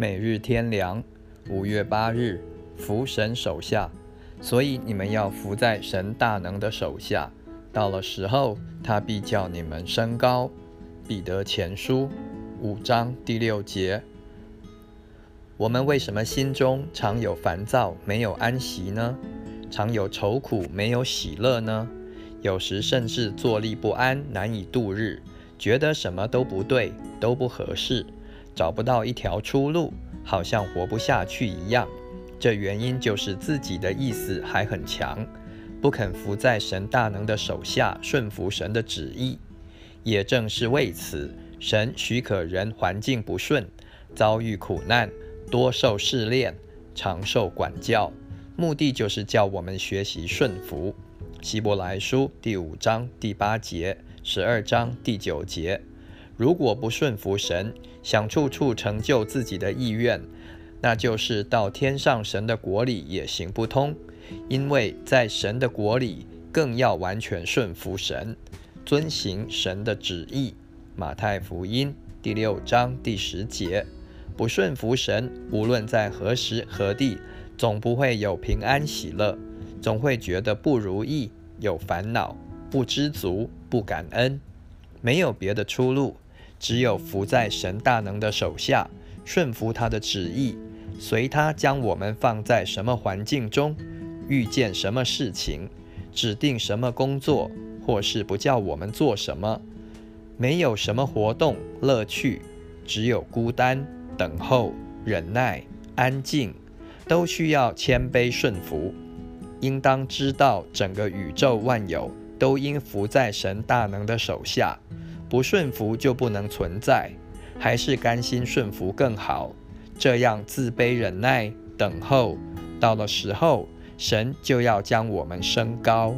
每日天良，五月八日，服神手下，所以你们要服在神大能的手下。到了时候，他必叫你们升高。彼得前书五章第六节。我们为什么心中常有烦躁，没有安息呢？常有愁苦，没有喜乐呢？有时甚至坐立不安，难以度日，觉得什么都不对，都不合适，找不到一条出路，好像活不下去一样。这原因就是自己的意思还很强。不肯服在神大能的手下，顺服神的旨意，也正是为此，神许可人环境不顺，遭遇苦难，多受试炼，长受管教，目的就是叫我们学习顺服。希伯来书第五章第八节，十二章第九节，如果不顺服神，想处处成就自己的意愿，那就是到天上神的国里也行不通。因为在神的国里，更要完全顺服神，遵行神的旨意。马太福音第六章第十节，不顺服神，无论在何时何地，总不会有平安喜乐，总会觉得不如意，有烦恼，不知足，不感恩，没有别的出路，只有服在神大能的手下，顺服他的旨意，随他将我们放在什么环境中。遇见什么事情，指定什么工作，或是不叫我们做什么，没有什么活动乐趣，只有孤单、等候、忍耐、安静，都需要谦卑顺服。应当知道，整个宇宙万有都应服在神大能的手下，不顺服就不能存在。还是甘心顺服更好。这样自卑忍耐，等候，到了时候。神就要将我们升高。